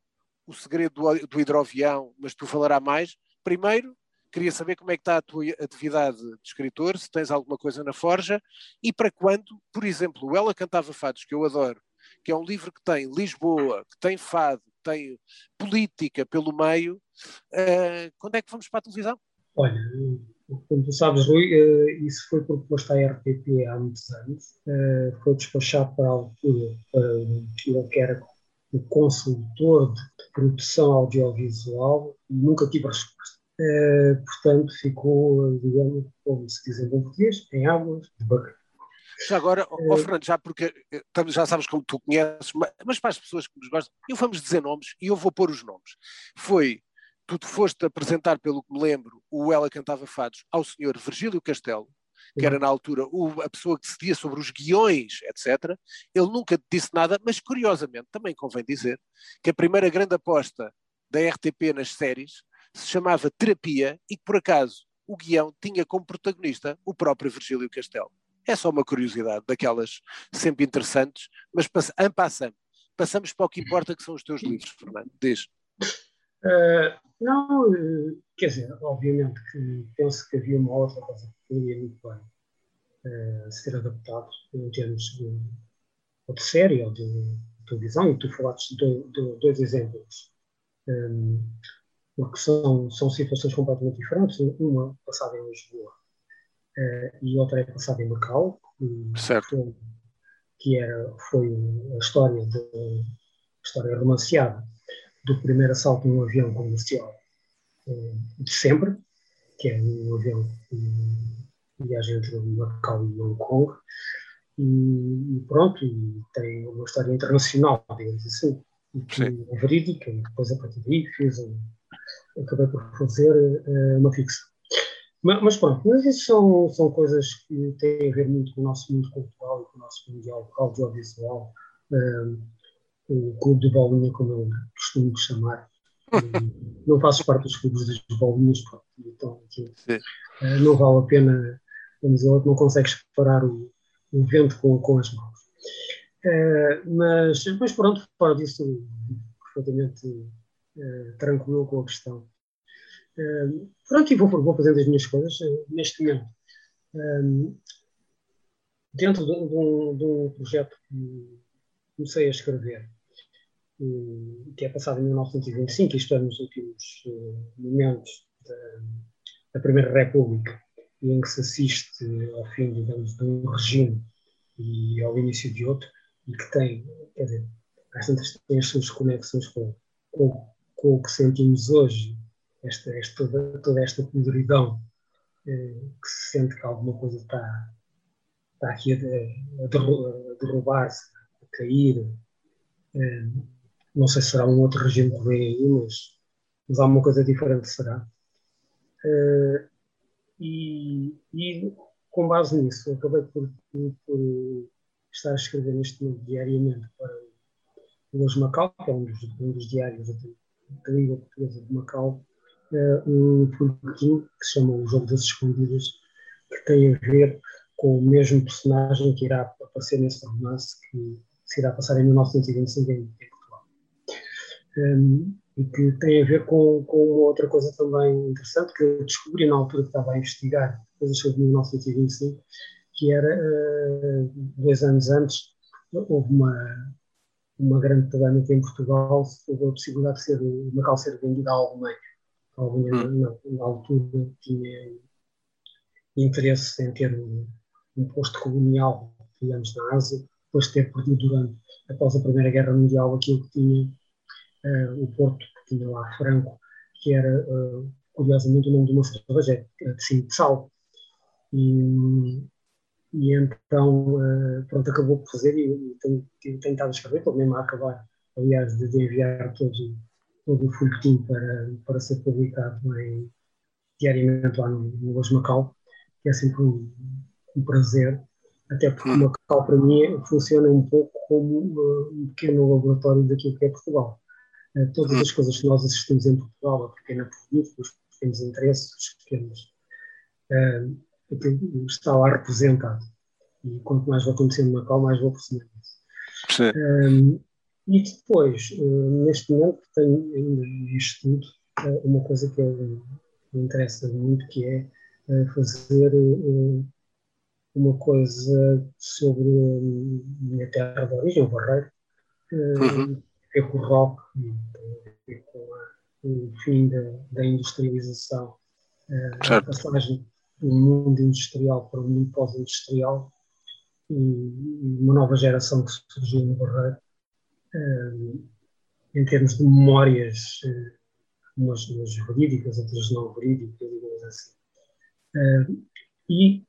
O Segredo do, do Hidroavião, mas tu falará mais. Primeiro, queria saber como é que está a tua atividade de escritor, se tens alguma coisa na forja, e para quando, por exemplo, Ela Cantava Fados, que eu adoro, que é um livro que tem Lisboa, que tem fado, que tem política pelo meio, uh, quando é que vamos para a televisão? Olha, como tu sabes, Rui, uh, isso foi proposto à RTP há muitos anos, uh, foi despachado para a altura para o que era o consultor de produção audiovisual e nunca tive resposta. Uh, portanto, ficou, digamos, como se diz em bom português, em águas de bacana. Já agora, oh, Fernando, já porque já sabes como tu conheces, mas para as pessoas que nos gostam, eu vamos dizer nomes e eu vou pôr os nomes. Foi tu foste apresentar, pelo que me lembro, o Ela Cantava Fados ao senhor Virgílio Castelo, que era na altura o, a pessoa que decidia sobre os guiões, etc. Ele nunca disse nada, mas curiosamente também convém dizer que a primeira grande aposta da RTP nas séries se chamava Terapia e que por acaso o guião tinha como protagonista o próprio Virgílio Castelo. É só uma curiosidade daquelas sempre interessantes, mas passamos, passamos para o que importa que são os teus livros, Fernando. Diz. Uh, não, uh, quer dizer, obviamente que penso que havia uma outra coisa que poderia muito bem uh, ser adaptado em termos de, de série ou de televisão, e tu falaste de, de dois exemplos, um, porque são, são situações completamente diferentes. Uma passada em Lisboa e outra é passada em Macau, certo. que era, foi a história, de, a história romanceada do primeiro assalto num avião comercial de sempre, que é um avião de viagem entre Macau e Hong Kong, e, e, pronto, e tem uma história internacional, digamos assim, que é verídica, e depois a partir daí fiz um, acabei por fazer uma ficção. Mas, mas, pronto, mas isso são, são coisas que têm a ver muito com o nosso mundo cultural e com o nosso mundo audiovisual, uh, o clube de bolinha, como eu costumo chamar. não faço parte dos clubes das bolinhas, pronto, então aqui, uh, não vale a pena, vamos dizer, não consegues separar o, o vento com, com as mãos. Uh, mas, mas pronto, fora disso, perfeitamente uh, tranquilo com a questão. Uh, pronto, e vou, vou fazendo as minhas coisas neste momento. dentro de, de, um, de, um, projeto que comecei a escrever, que é passado em 1925, isto é, nos últimos momentos da, da Primeira República, em que se assiste ao fim, digamos, de um regime e ao início de outro, e que tem, quer dizer, às tem as suas conexões com, com, com o que sentimos hoje, esta, esta, toda, toda esta podridão, eh, que se sente que alguma coisa está, está aqui a, a derrubar-se, a cair. Eh, não sei se será um outro regime que vem aí, mas, mas alguma coisa diferente será. Eh, e, e, com base nisso, acabei por, por, estar a escrever neste momento diariamente para o Hoje Macau, que é um dos, um dos diários da Liga Portuguesa de Macau, uh, um folhetim que se chama O Jogo das Escondidas, que tem a ver com o mesmo personagem que irá aparecer nesse romance que se irá passar em 1925 em, Portugal. Um, e que tem a ver com, com outra coisa também interessante que eu descobri na altura que estava a investigar coisas sobre 1925, que era, uh, dois anos antes, houve uma, uma grande polémica em Portugal sobre a possibilidade de ser uma ser vendida à Alemanha. A Alemanha, hum. na, na, altura, tinha interesse em ter um, um posto colonial, digamos, na Ásia, depois de ter perdido durante, após a Primeira Guerra Mundial, aquilo que tinha uh, o Porto, que tinha lá Franco, que era, uh, curiosamente, o nome de uma cerveja, de Sal. E, e então, uh, pronto, acabou por fazer e tenho, tenho tentado escrever, estou mesmo a acabar, aliás, de, de enviar todo, todo o folhetim para, para ser publicado em, diariamente lá no, no Los Macau, que é sempre um, um prazer, até porque o Macau para mim funciona um pouco como uh, um pequeno laboratório daquilo que é Portugal. Uh, todas as coisas que nós assistimos em Portugal, a pequena política, os pequenos interesses, os pequenos está lá representado. E quanto mais vou conhecendo Macau, mais vou percebendo isso. Um, e depois, uh, neste momento, tenho ainda em estudo uh, uma coisa que me interessa muito, que é uh, fazer uma coisa sobre a minha terra de origem, o Barreiro, uhum. que é com o rock, com o fim da, da industrialização, a passagem um mundo industrial para um mundo pós-industrial e, e, uma nova geração que surgiu no Barreiro, um, em termos de memórias, uh, umas, umas verídicas, outras não verídicas, digamos assim. Uh, e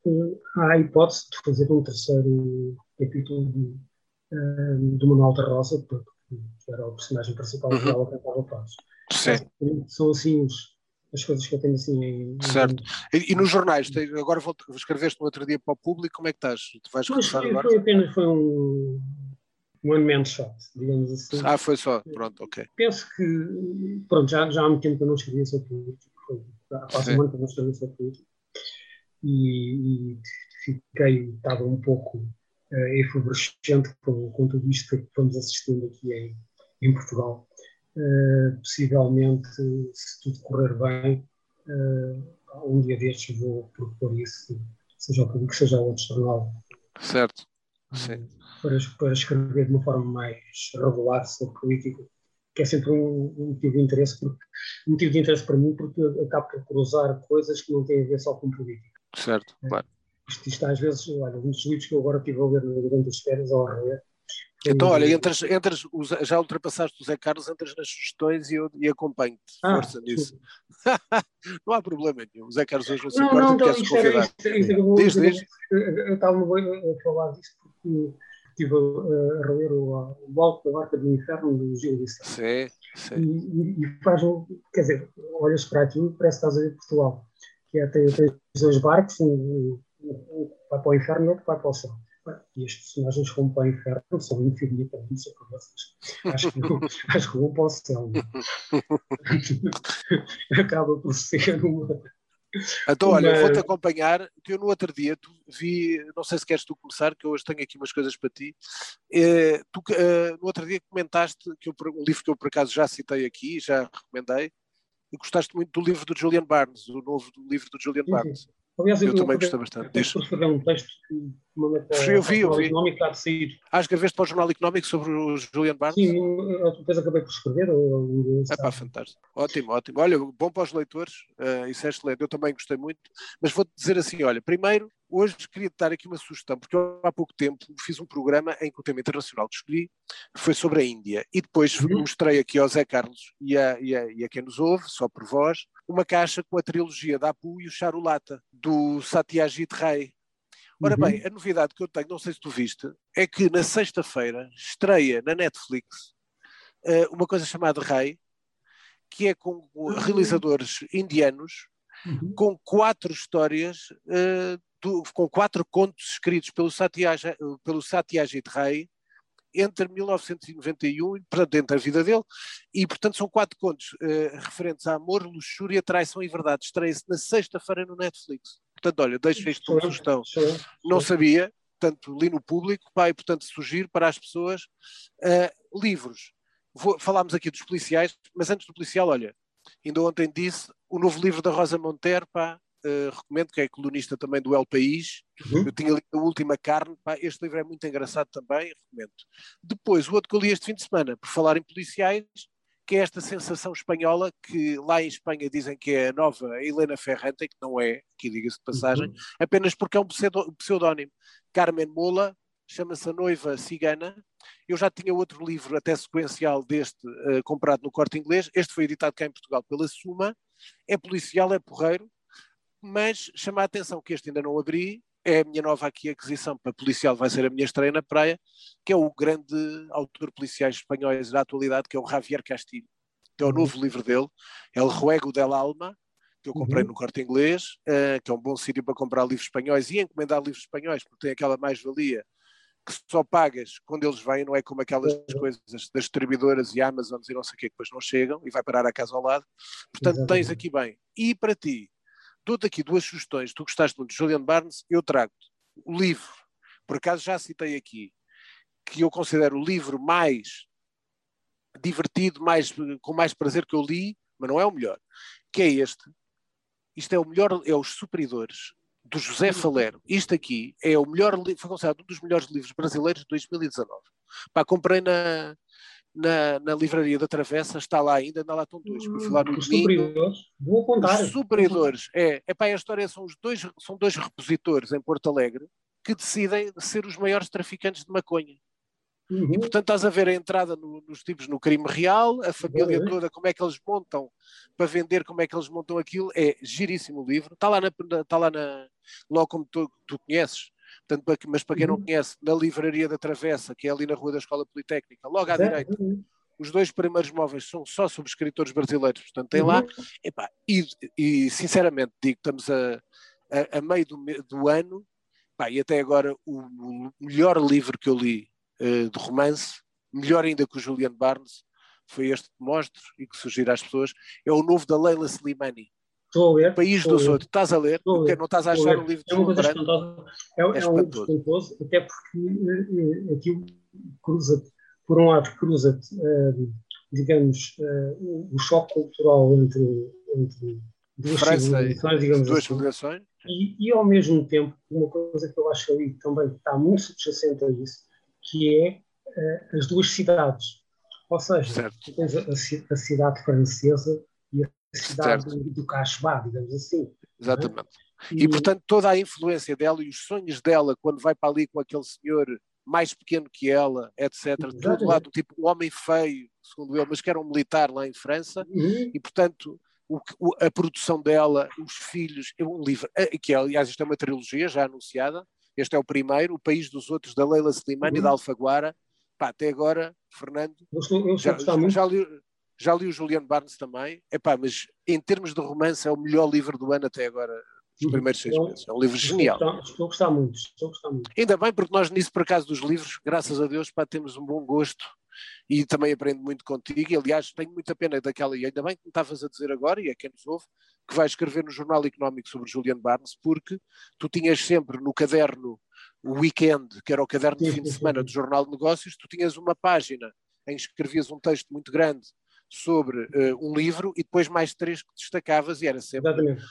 há a hipótese de fazer um terceiro capítulo de, do Manuel da Rosa, que era o personagem principal uhum. que ela cantava Paz. São assim os, as coisas que eu tenho assim em. Certo. E, e nos jornais, agora vou, escreveste no outro dia para o público, como é que estás? Tu vais Mas foi, agora? Foi apenas foi um one man shot, digamos assim. Ah, foi só, pronto, ok. Penso que, pronto, já, já há muito tempo que eu não escrevia sobre político, foi há quase um ano que eu não escrevia sobre político, e, e fiquei, estava um pouco uh, efervescente com, com tudo isto que estamos assistindo aqui em, em Portugal. Uh, possivelmente, se tudo correr bem, uh, um dia destes vou propor isso, seja ao público, seja ao outro jornal. Certo. Sim. Para, para escrever de uma forma mais regular sobre política, que é sempre um, um, motivo de interesse, porque, um motivo de interesse para mim, porque acabo por cruzar coisas que não têm a ver só com política. Certo, é. claro. Isto, isto às vezes, olha, um dos livros que eu agora estive a ler durante as férias, ao reler, Então, olha, entras, entras, já ultrapassaste o Zé Carlos, entras nas sustões e eu e acompanho-te. Ah, Força nisso. não há problema nenhum. O Zé Carlos hoje não se importa não, não, quer se convidar. Diz, diz. Eu estava a falar disso porque estive a, a reler o, o Alto da Barca do Inferno do Gil Vicente. Sim, sim. E, e faz, quer dizer, olhas para aquilo parece que estás a ver Portugal. Que é, tem, tem dois barcos, um, um, vai para o inferno e outro vai para o céu. E as personagens vão para o inferno são infinitamente superiores. Acho que, acho que vão para o céu. Acaba por ser uma então, olha, Mas... vou-te acompanhar, eu no outro dia tu vi, não sei se queres tu começar, que eu hoje tenho aqui umas coisas para ti. Eh, tu, eh, no outro dia comentaste que eu, um livro que eu por acaso já citei aqui, já recomendei, e gostaste muito do livro do Julian Barnes, o novo livro do Julian Barnes. Aliás, eu, eu também gostei bastante. Eu escrever um texto que para, eu vi, eu vi. Económico há de sair. Ah, escreveste para o Jornal Económico sobre o Julian Barnes? Sim, depois acabei por escrever. É pá, fantástico. Ótimo, ótimo. Olha, bom para os leitores, uh, isso é excelente. Eu também gostei muito. Mas vou-te dizer assim: olha, primeiro, hoje queria te dar aqui uma sugestão, porque eu há pouco tempo fiz um programa em que o tema internacional que escolhi foi sobre a Índia. E depois uhum. mostrei aqui ao Zé Carlos e a, e, a, e a quem nos ouve, só por voz, uma caixa com a trilogia da Apu e o Charulata, do Satyajit Ray. Ora bem, uhum. a novidade que eu tenho, não sei se tu viste, é que na sexta-feira estreia na Netflix uh, uma coisa chamada Ray, que é com uhum. realizadores indianos, uhum. com quatro histórias, uh, do, com quatro contos escritos pelo Satyajit, pelo Satyajit Ray, entre 1991, portanto, entre a vida dele, e portanto são quatro contos uh, referentes a amor, luxúria, traição e verdade. Estreia-se na sexta-feira no Netflix. Portanto, olha, deixo isto como sugestão. Não sabia, portanto, li no público, pai, portanto, surgir para as pessoas uh, livros. Vou, falámos aqui dos policiais, mas antes do policial, olha, ainda ontem disse o novo livro da Rosa Montero, pá, uh, recomendo, que é colunista também do El País. Uhum. Eu tinha lido a última carne, pá, este livro é muito engraçado também, recomendo. Depois, o outro que eu li este fim de semana, por falar em policiais, que é esta sensação espanhola que lá em Espanha dizem que é a nova Helena Ferrante, que não é, aqui diga-se de passagem, uhum. apenas porque é um pseudónimo. Carmen Mola, chama-se A Noiva Cigana. Eu já tinha outro livro, até sequencial deste, uh, comprado no corte inglês. Este foi editado cá em Portugal pela Suma. É policial, é porreiro, mas chama a atenção que este ainda não abri, é a minha nova aqui aquisição para policial, vai ser a minha estreia na praia, que é o grande autor policiais espanhóis da atualidade, que é o Javier Castilho, que é o uhum. novo livro dele, é o Ruego del Alma, que eu comprei uhum. no corte inglês, uh, que é um bom sítio para comprar livros espanhóis e encomendar livros espanhóis, porque tem aquela mais-valia que só pagas quando eles vêm, não é como aquelas uhum. coisas das distribuidoras e Amazons e não sei o que, que depois não chegam e vai parar a casa ao lado. Portanto, Exatamente. tens aqui bem. E para ti, dou-te aqui duas sugestões. Tu gostaste muito de Julian Barnes, eu trago-te o livro, por acaso já citei aqui, que eu considero o livro mais divertido, mais, com mais prazer que eu li, mas não é o melhor, que é este. Isto é o melhor, é Os Superidores, do José Falero. Isto aqui é o melhor, foi considerado um dos melhores livros brasileiros de 2019. Pá, comprei na, na, na livraria da Travessa, está lá ainda, ainda lá estão dois. Fui lá no os superiores, vou apontar. Os superiores, é, epá, a história são os dois, são dois repositores em Porto Alegre que decidem ser os maiores traficantes de maconha. Uhum. E portanto estás a ver a entrada no, nos tipos no crime real, a família uhum. toda, como é que eles montam para vender, como é que eles montam aquilo, é giríssimo o livro. Está lá, na, está lá na, logo como tu, tu conheces, Portanto, mas para quem não uhum. conhece, na Livraria da Travessa, que é ali na Rua da Escola Politécnica, logo à direita, os dois primeiros móveis são só sobre escritores brasileiros, portanto tem lá. Uhum. Epá, e, e, sinceramente digo, estamos a, a, a meio do, do ano, epá, e até agora o, o, melhor livro que eu li uh, de romance, melhor ainda que o Julian Barnes, foi este que mostro e que sugiro às pessoas, é o novo da Leila Slimani. Estou a ler. País do Sul. Estás a ler? Porque não estás a achar o livro É uma coisa espantosa. É, é, é um livro espantoso, até porque uh, aquilo cruza por um lado, cruza-te, uh, digamos, uh, o choque cultural entre, entre duas civilizações, digamos duas assim, e, e, ao mesmo tempo, uma coisa que eu acho ali também está muito subjacente a isso, que é uh, as duas cidades. Ou seja, tens a, a, cidade francesa e a cidade certo. do Cachebá, digamos assim. Exatamente. É? E, e, portanto, toda a influência dela e os sonhos dela, quando vai para ali com aquele senhor mais pequeno que ela, etc. Todo lado, tipo, um homem feio, segundo ele, mas que era um militar lá em França, uhum. e portanto o, o, a produção dela, os filhos, é um livro, eh, que aliás isto é uma trilogia já anunciada, este é o primeiro, O País dos Outros, da Leila Slimani uhum. e da Alfaguara, pá, até agora, Fernando, eu, eu já, já, já, li, já li o Juliano Barnes também, Epá, mas em termos de romance é o melhor livro do ano até agora, os primeiros seis meses. É um livro genial. Estou a gostar muito, estou a gostar muito. Ainda bem, porque nós nisso, por acaso, dos livros, graças a Deus, pá, temos um bom gosto e também aprendo muito contigo. E, aliás, tenho muita pena daquela, e ainda bem que me estavas a dizer agora, e é quem nos ouve, que vais escrever no Jornal Económico sobre Julian Barnes, porque tu tinhas sempre no caderno o weekend, que era o caderno de fim de semana do Jornal de Negócios, tu tinhas uma página em que escrevias um texto muito grande sobre uh, um livro e depois mais três que destacavas e era sempre Exatamente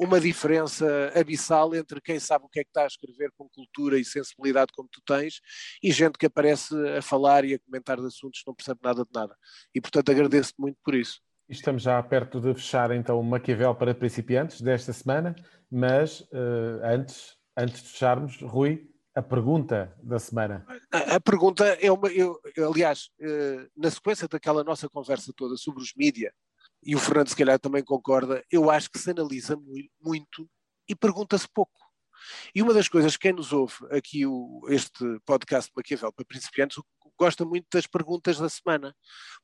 uma diferença abissal entre quem sabe o que é que está a escrever com cultura e sensibilidade como tu tens e gente que aparece a falar e a comentar de assuntos que não percebe nada de nada. E portanto agradeço-te muito por isso. Estamos já perto de fechar então o Maquiavel para principiantes desta semana, mas uh, antes, antes de fecharmos, Rui, a pergunta da semana. A, a pergunta é uma. Eu, aliás, uh, na sequência daquela nossa conversa toda sobre os mídia, e o Fernando se calhar também concorda, eu acho que se analisa muito e pergunta-se pouco. E uma das coisas, quem nos ouve aqui o, este podcast Maquiavel para principiantes, gosta muito das perguntas da semana.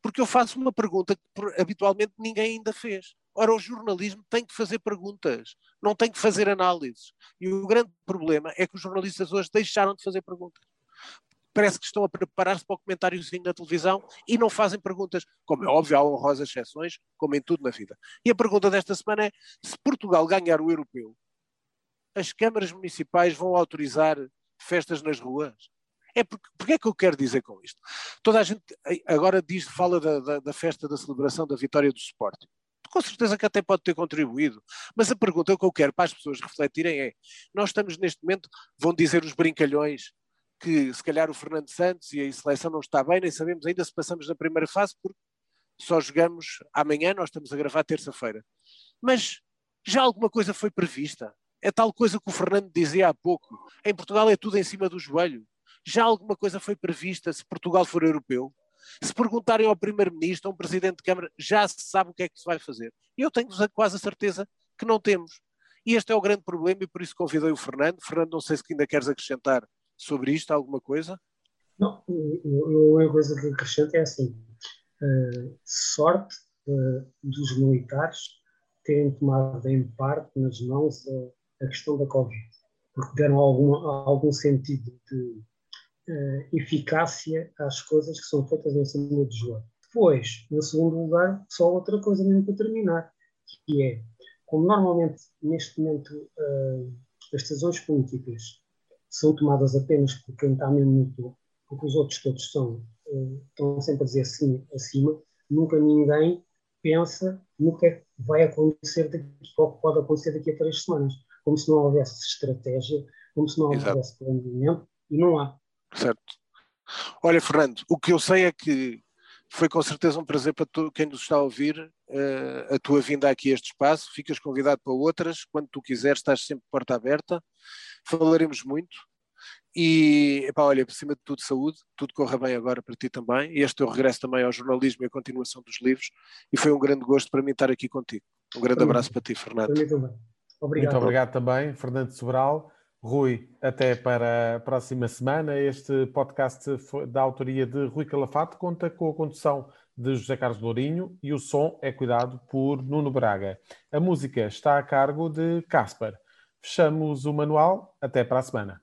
Porque eu faço uma pergunta que habitualmente ninguém ainda fez. Ora, o jornalismo tem que fazer perguntas, não tem que fazer análises. E o grande problema é que os jornalistas hoje deixaram de fazer perguntas parece que estão a preparar-se para o comentáriozinho na televisão e não fazem perguntas. Como é óbvio, há honrosas exceções, como em tudo na vida. E a pergunta desta semana é: se Portugal ganhar o europeu, as câmaras municipais vão autorizar festas nas ruas? É porque, porque é que eu quero dizer com isto? Toda a gente agora diz, fala da, da, da festa da celebração da vitória do Sporting com certeza que até pode ter contribuído. Mas a pergunta que eu quero para as pessoas refletirem é: nós estamos neste momento, vão dizer os brincalhões, que se calhar o Fernando Santos e a seleção não está bem, nem sabemos ainda se passamos na primeira fase, porque só jogamos amanhã, nós estamos a gravar terça-feira. Mas já alguma coisa foi prevista? É tal coisa que o Fernando dizia há pouco. Em Portugal é tudo em cima do joelho. Já alguma coisa foi prevista se Portugal for europeu? Se perguntarem ao Primeiro-Ministro, a um Presidente de Câmara, já se sabe o que é que se vai fazer. Eu tenho quase a certeza que não temos. E este é o grande problema e por isso convidei o Fernando. Fernando, não sei se ainda queres acrescentar sobre isto alguma coisa? Não, a única coisa que acrescento é assim: uh, sorte uh, dos militares terem tomado em parte nas mãos a, a questão da Covid, porque deram algum sentido de uh, eficácia às coisas que são feitas em cima do jogo. Depois, em segundo lugar, só outra coisa mesmo para terminar, que é, como normalmente neste momento as decisões políticas são tomadas apenas por quem está mesmo no topo, porque os outros todos são, uh, estão sempre a dizer sim acima, nunca ninguém pensa no que é que vai acontecer daqui, ou que pode acontecer daqui a três semanas, como se não houvesse estratégia, como se não houvesse planeamento, e não há. Certo. Olha, Fernando, o que eu sei é que foi com certeza um prazer para tu, quem nos está a ouvir uh, a tua vinda aqui a este espaço. Ficas convidado para outras, quando tu quiseres, estás sempre porta aberta falaremos muito. E, epá, olha, por cima de tudo, saúde, tudo corra bem agora para ti também. E este teu regresso também ao jornalismo e a continuação dos livros. E foi um grande gosto para mim estar aqui contigo. Um grande abraço para ti, Fernando. Para mim também. Obrigado. Muito obrigado também, Fernando Sobral. Rui, até para a próxima semana. Este podcast da autoria de Rui Calafato conta com a condução de José Carlos Lourinho e o som é cuidado por Nuno Braga. A música está a cargo de Casper. Fechamos o manual. Até para a semana.